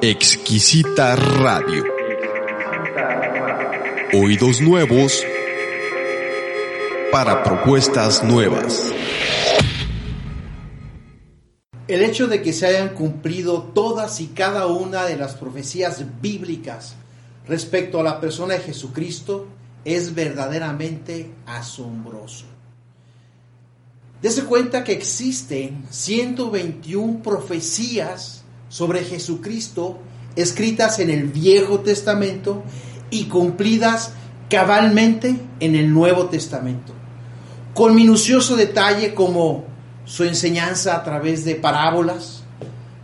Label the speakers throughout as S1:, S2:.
S1: Exquisita Radio. Oídos nuevos para propuestas nuevas.
S2: El hecho de que se hayan cumplido todas y cada una de las profecías bíblicas respecto a la persona de Jesucristo es verdaderamente asombroso. Dese cuenta que existen 121 profecías sobre Jesucristo escritas en el Viejo Testamento y cumplidas cabalmente en el Nuevo Testamento, con minucioso detalle como su enseñanza a través de parábolas,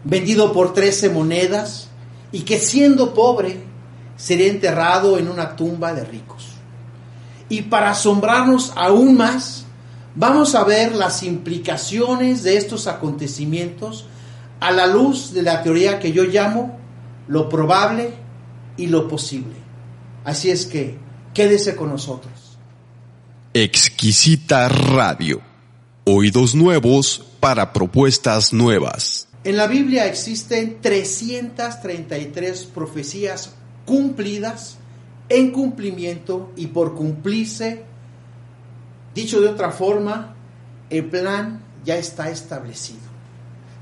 S2: vendido por trece monedas, y que siendo pobre sería enterrado en una tumba de ricos. Y para asombrarnos aún más, vamos a ver las implicaciones de estos acontecimientos a la luz de la teoría que yo llamo lo probable y lo posible. Así es que quédese con nosotros.
S1: Exquisita Radio. Oídos nuevos para propuestas nuevas.
S2: En la Biblia existen 333 profecías cumplidas, en cumplimiento y por cumplirse. Dicho de otra forma, el plan ya está establecido.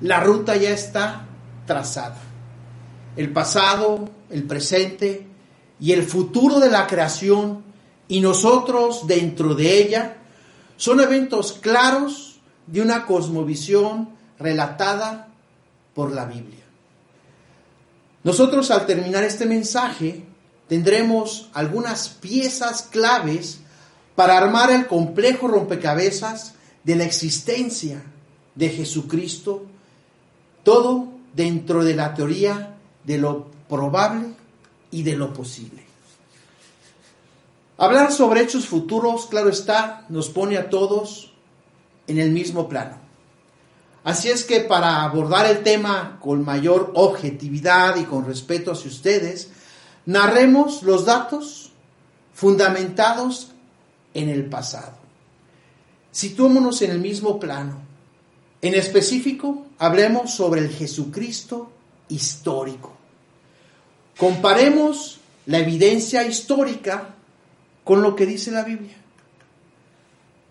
S2: La ruta ya está trazada. El pasado, el presente y el futuro de la creación y nosotros dentro de ella son eventos claros de una cosmovisión relatada por la Biblia. Nosotros al terminar este mensaje tendremos algunas piezas claves para armar el complejo rompecabezas de la existencia de Jesucristo, todo dentro de la teoría de lo probable y de lo posible. Hablar sobre hechos futuros, claro está, nos pone a todos en el mismo plano. Así es que para abordar el tema con mayor objetividad y con respeto hacia ustedes, narremos los datos fundamentados en el pasado. Situémonos en el mismo plano. En específico, hablemos sobre el Jesucristo histórico. Comparemos la evidencia histórica con lo que dice la Biblia.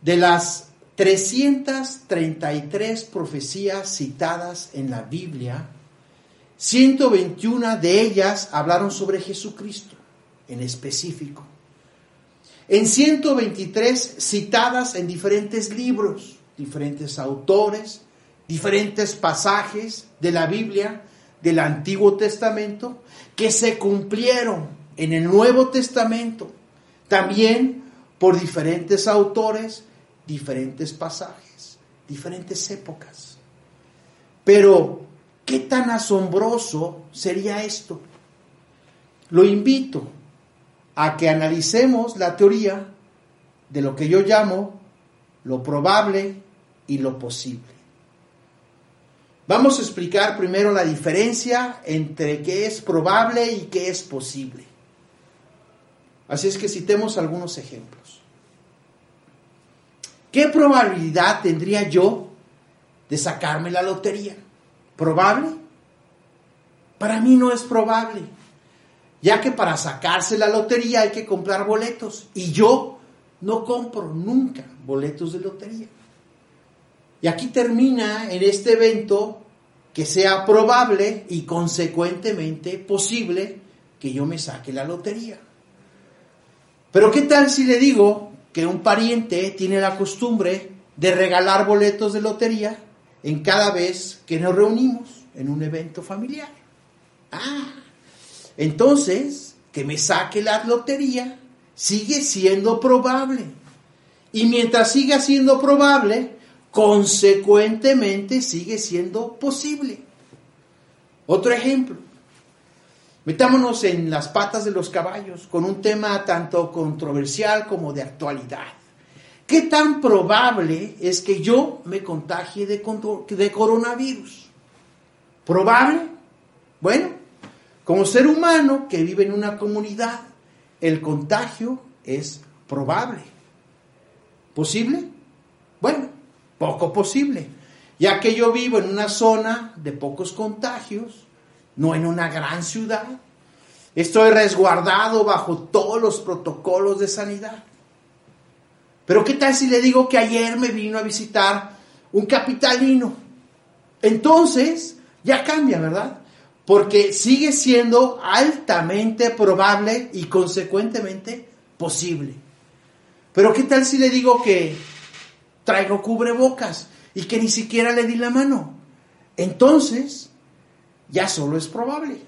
S2: De las 333 profecías citadas en la Biblia, 121 de ellas hablaron sobre Jesucristo en específico. En 123 citadas en diferentes libros, diferentes autores, diferentes pasajes de la Biblia, del Antiguo Testamento, que se cumplieron en el Nuevo Testamento, también por diferentes autores, diferentes pasajes, diferentes épocas. Pero, ¿qué tan asombroso sería esto? Lo invito a que analicemos la teoría de lo que yo llamo lo probable y lo posible. Vamos a explicar primero la diferencia entre qué es probable y qué es posible. Así es que citemos algunos ejemplos. ¿Qué probabilidad tendría yo de sacarme la lotería? ¿Probable? Para mí no es probable, ya que para sacarse la lotería hay que comprar boletos y yo no compro nunca boletos de lotería. Y aquí termina en este evento que sea probable y consecuentemente posible que yo me saque la lotería. Pero ¿qué tal si le digo que un pariente tiene la costumbre de regalar boletos de lotería en cada vez que nos reunimos en un evento familiar? Ah, entonces que me saque la lotería sigue siendo probable. Y mientras siga siendo probable, consecuentemente sigue siendo posible. Otro ejemplo, metámonos en las patas de los caballos con un tema tanto controversial como de actualidad. ¿Qué tan probable es que yo me contagie de, de coronavirus? ¿Probable? Bueno, como ser humano que vive en una comunidad, el contagio es probable. ¿Posible? Bueno, poco posible. ya que yo vivo en una zona de pocos contagios, no en una gran ciudad. Estoy resguardado bajo todos los protocolos de sanidad. Pero ¿qué tal si le digo que ayer me vino a visitar un capitalino? Entonces, ya cambia, ¿verdad? Porque sigue siendo altamente probable y consecuentemente posible. Pero ¿qué tal si le digo que traigo cubrebocas y que ni siquiera le di la mano? Entonces, ya solo es probable.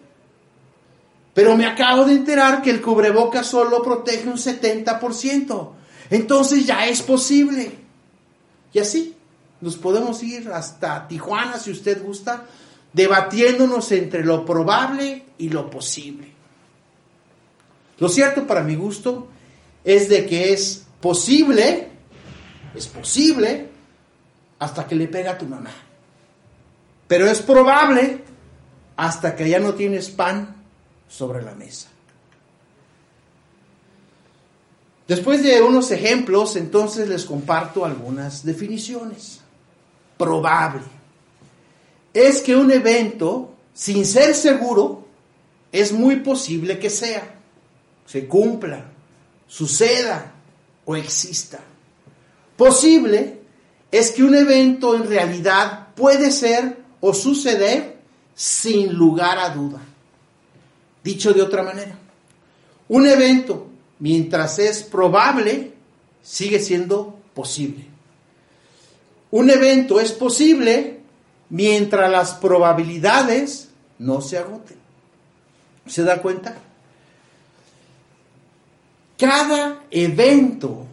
S2: Pero me acabo de enterar que el cubrebocas solo protege un 70%. Entonces ya es posible. Y así nos podemos ir hasta Tijuana si usted gusta, debatiéndonos entre lo probable y lo posible. Lo cierto para mi gusto es de que es posible, es posible, hasta que le pega a tu mamá. Pero es probable hasta que ya no tienes pan sobre la mesa. Después de unos ejemplos, entonces les comparto algunas definiciones. Probable. Es que un evento, sin ser seguro, es muy posible que sea, se cumpla, suceda o exista. Posible es que un evento en realidad puede ser o suceder sin lugar a duda. Dicho de otra manera, un evento, mientras es probable, sigue siendo posible. Un evento es posible mientras las probabilidades no se agoten. ¿Se da cuenta? Cada evento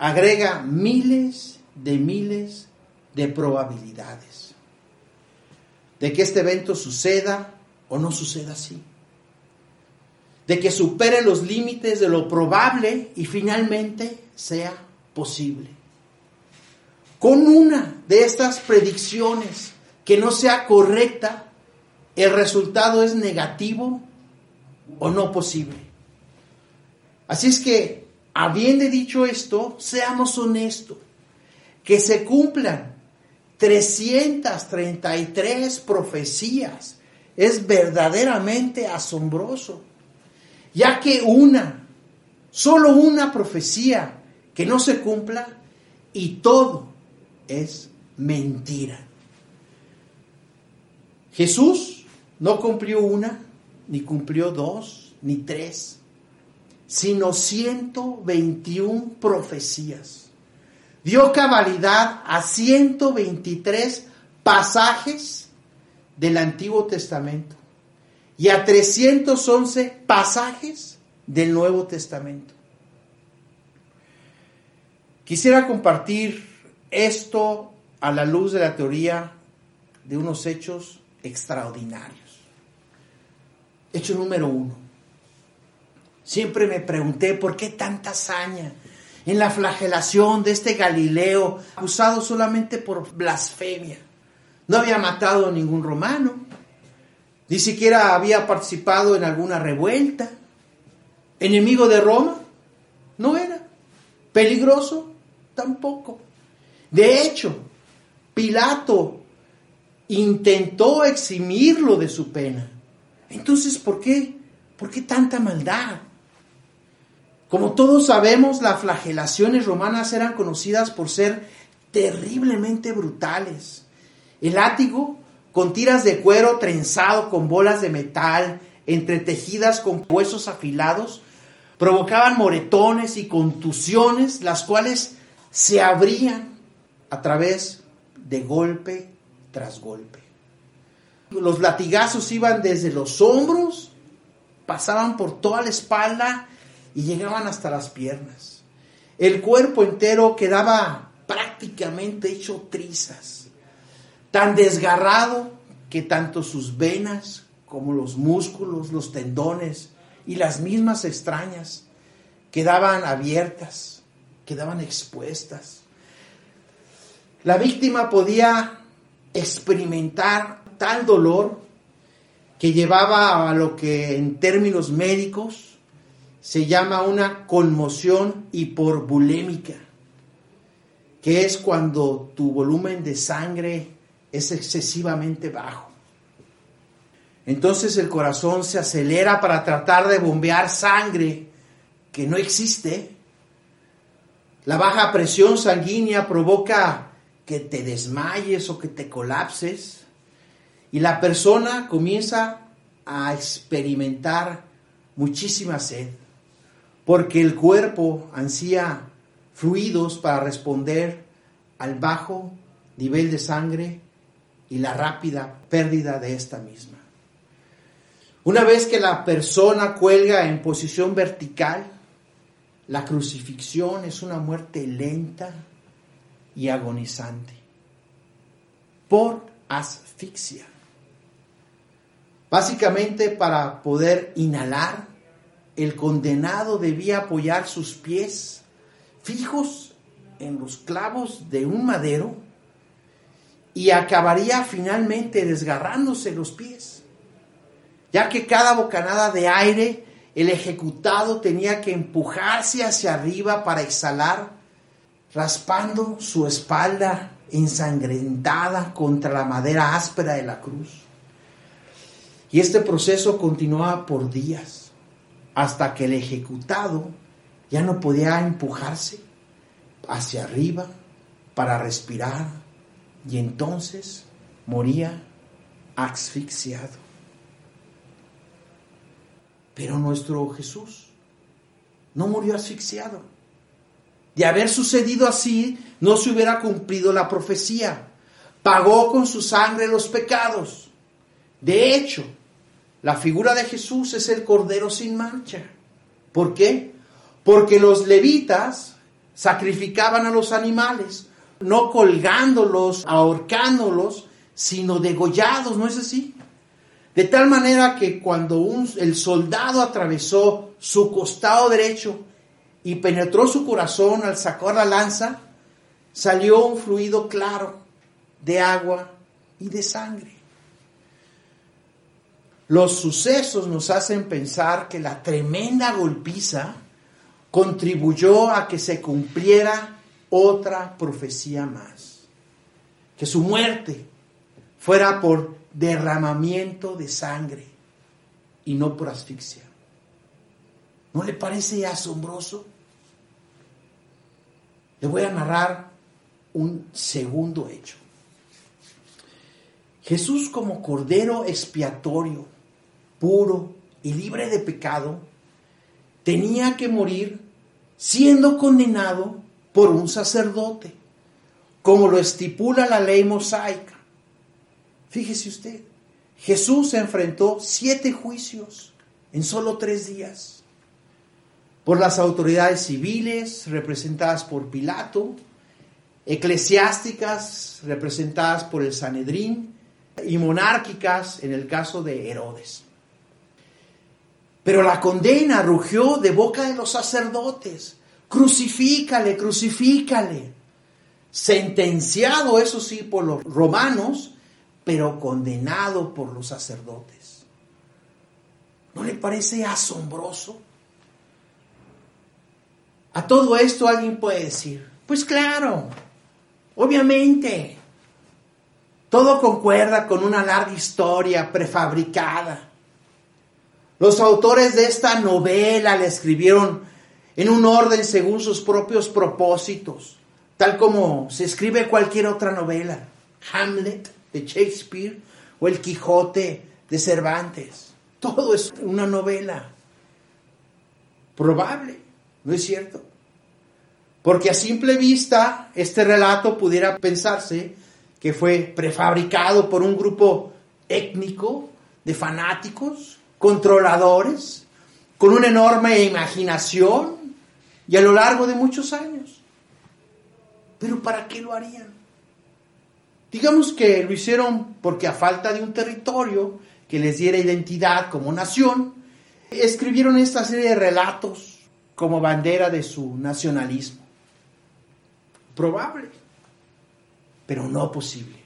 S2: agrega miles de miles de probabilidades de que este evento suceda o no suceda así. De que supere los límites de lo probable y finalmente sea posible. Con una de estas predicciones que no sea correcta, el resultado es negativo o no posible. Así es que, habiendo dicho esto, seamos honestos, que se cumplan 333 profecías. Es verdaderamente asombroso, ya que una, solo una profecía que no se cumpla y todo es mentira. Jesús no cumplió una, ni cumplió dos, ni tres, sino 121 profecías. Dio cabalidad a 123 pasajes del Antiguo Testamento y a 311 pasajes del Nuevo Testamento. Quisiera compartir esto a la luz de la teoría de unos hechos extraordinarios. Hecho número uno. Siempre me pregunté por qué tanta hazaña en la flagelación de este Galileo, acusado solamente por blasfemia. No había matado a ningún romano, ni siquiera había participado en alguna revuelta. Enemigo de Roma, no era. Peligroso, tampoco. De hecho, Pilato intentó eximirlo de su pena. Entonces, ¿por qué? ¿Por qué tanta maldad? Como todos sabemos, las flagelaciones romanas eran conocidas por ser terriblemente brutales. El látigo, con tiras de cuero trenzado con bolas de metal, entretejidas con huesos afilados, provocaban moretones y contusiones, las cuales se abrían a través de golpe tras golpe. Los latigazos iban desde los hombros, pasaban por toda la espalda y llegaban hasta las piernas. El cuerpo entero quedaba prácticamente hecho trizas, tan desgarrado que tanto sus venas como los músculos, los tendones y las mismas extrañas quedaban abiertas, quedaban expuestas. La víctima podía experimentar tal dolor que llevaba a lo que en términos médicos se llama una conmoción hiporbulémica, que es cuando tu volumen de sangre es excesivamente bajo. Entonces el corazón se acelera para tratar de bombear sangre que no existe. La baja presión sanguínea provoca que te desmayes o que te colapses. Y la persona comienza a experimentar muchísima sed, porque el cuerpo ansía fluidos para responder al bajo nivel de sangre y la rápida pérdida de esta misma. Una vez que la persona cuelga en posición vertical, la crucifixión es una muerte lenta y agonizante por asfixia. Básicamente para poder inhalar, el condenado debía apoyar sus pies fijos en los clavos de un madero y acabaría finalmente desgarrándose los pies, ya que cada bocanada de aire el ejecutado tenía que empujarse hacia arriba para exhalar, raspando su espalda ensangrentada contra la madera áspera de la cruz. Y este proceso continuaba por días, hasta que el ejecutado ya no podía empujarse hacia arriba para respirar y entonces moría asfixiado. Pero nuestro Jesús no murió asfixiado. De haber sucedido así, no se hubiera cumplido la profecía. Pagó con su sangre los pecados. De hecho, la figura de Jesús es el Cordero sin mancha. ¿Por qué? Porque los levitas sacrificaban a los animales, no colgándolos, ahorcándolos, sino degollados, ¿no es así? De tal manera que cuando el soldado atravesó su costado derecho y penetró su corazón al sacar la lanza, salió un fluido claro de agua y de sangre. Los sucesos nos hacen pensar que la tremenda golpiza contribuyó a que se cumpliera otra profecía más, que su muerte fuera por derramamiento de sangre y no por asfixia. ¿No le parece asombroso? Le voy a narrar un segundo hecho. Jesús como cordero expiatorio, puro y libre de pecado, tenía que morir siendo condenado por un sacerdote, como lo estipula la ley mosaica. Fíjese usted, Jesús enfrentó siete juicios en solo tres días por las autoridades civiles representadas por Pilato, eclesiásticas representadas por el Sanedrín y monárquicas en el caso de Herodes. Pero la condena rugió de boca de los sacerdotes. Crucifícale, crucifícale. Sentenciado, eso sí, por los romanos, pero condenado por los sacerdotes. ¿No le parece asombroso? A todo esto alguien puede decir, pues claro, obviamente, todo concuerda con una larga historia prefabricada los autores de esta novela la escribieron en un orden según sus propios propósitos, tal como se escribe cualquier otra novela. Hamlet de Shakespeare o El Quijote de Cervantes. Todo es una novela. Probable, ¿no es cierto? Porque a simple vista este relato pudiera pensarse que fue prefabricado por un grupo étnico de fanáticos controladores, con una enorme imaginación y a lo largo de muchos años. Pero ¿para qué lo harían? Digamos que lo hicieron porque a falta de un territorio que les diera identidad como nación, escribieron esta serie de relatos como bandera de su nacionalismo. Probable, pero no posible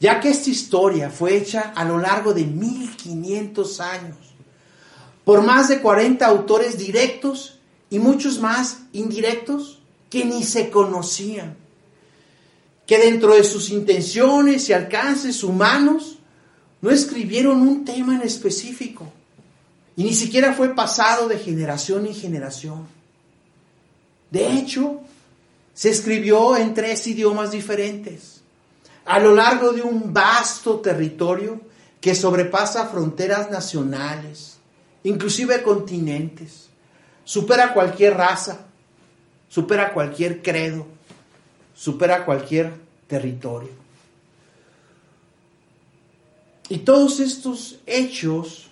S2: ya que esta historia fue hecha a lo largo de 1500 años por más de 40 autores directos y muchos más indirectos que ni se conocían. que dentro de sus intenciones y alcances humanos no escribieron un tema en específico y ni siquiera fue pasado de generación en generación. De hecho, se escribió en tres idiomas diferentes a lo largo de un vasto territorio que sobrepasa fronteras nacionales, inclusive continentes, supera cualquier raza, supera cualquier credo, supera cualquier territorio. Y todos estos hechos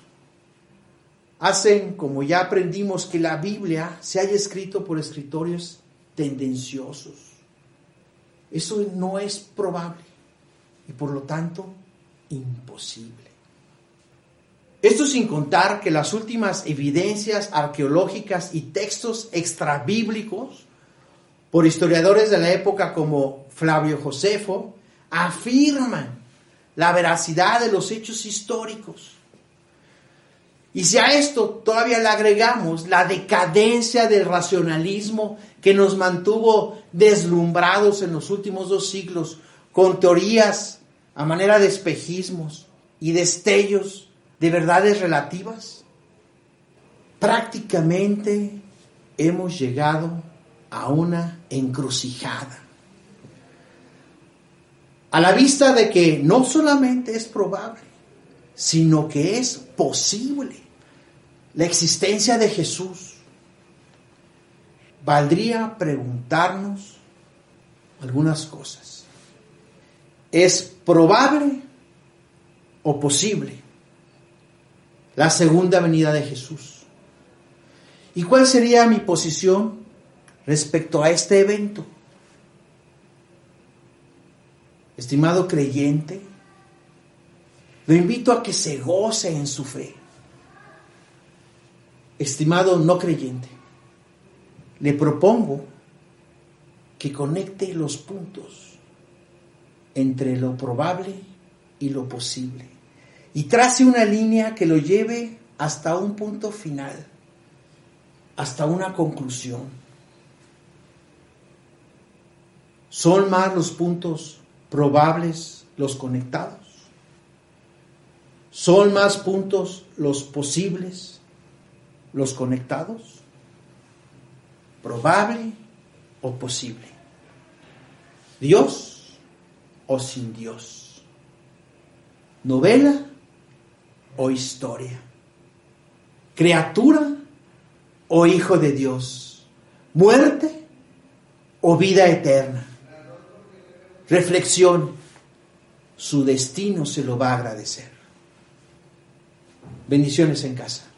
S2: hacen, como ya aprendimos, que la Biblia se haya escrito por escritores tendenciosos. Eso no es probable y por lo tanto imposible. Esto sin contar que las últimas evidencias arqueológicas y textos extrabíblicos por historiadores de la época como Flavio Josefo afirman la veracidad de los hechos históricos. Y si a esto todavía le agregamos la decadencia del racionalismo que nos mantuvo deslumbrados en los últimos dos siglos con teorías a manera de espejismos y destellos de verdades relativas, prácticamente hemos llegado a una encrucijada. A la vista de que no solamente es probable, sino que es posible la existencia de Jesús, valdría preguntarnos algunas cosas. ¿Es probable o posible la segunda venida de Jesús? ¿Y cuál sería mi posición respecto a este evento? Estimado creyente, lo invito a que se goce en su fe. Estimado no creyente, le propongo que conecte los puntos entre lo probable y lo posible y trace una línea que lo lleve hasta un punto final, hasta una conclusión. Son más los puntos probables los conectados. Son más puntos los posibles los conectados. Probable o posible. Dios o sin Dios. Novela o historia. Criatura o hijo de Dios. Muerte o vida eterna. Reflexión. Su destino se lo va a agradecer. Bendiciones en casa.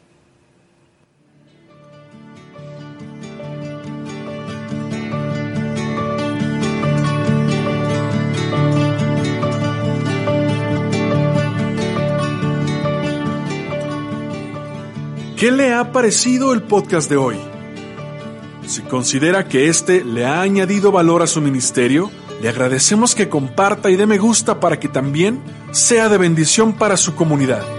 S3: ¿Qué le ha parecido el podcast de hoy? Si considera que este le ha añadido valor a su ministerio, le agradecemos que comparta y dé me gusta para que también sea de bendición para su comunidad.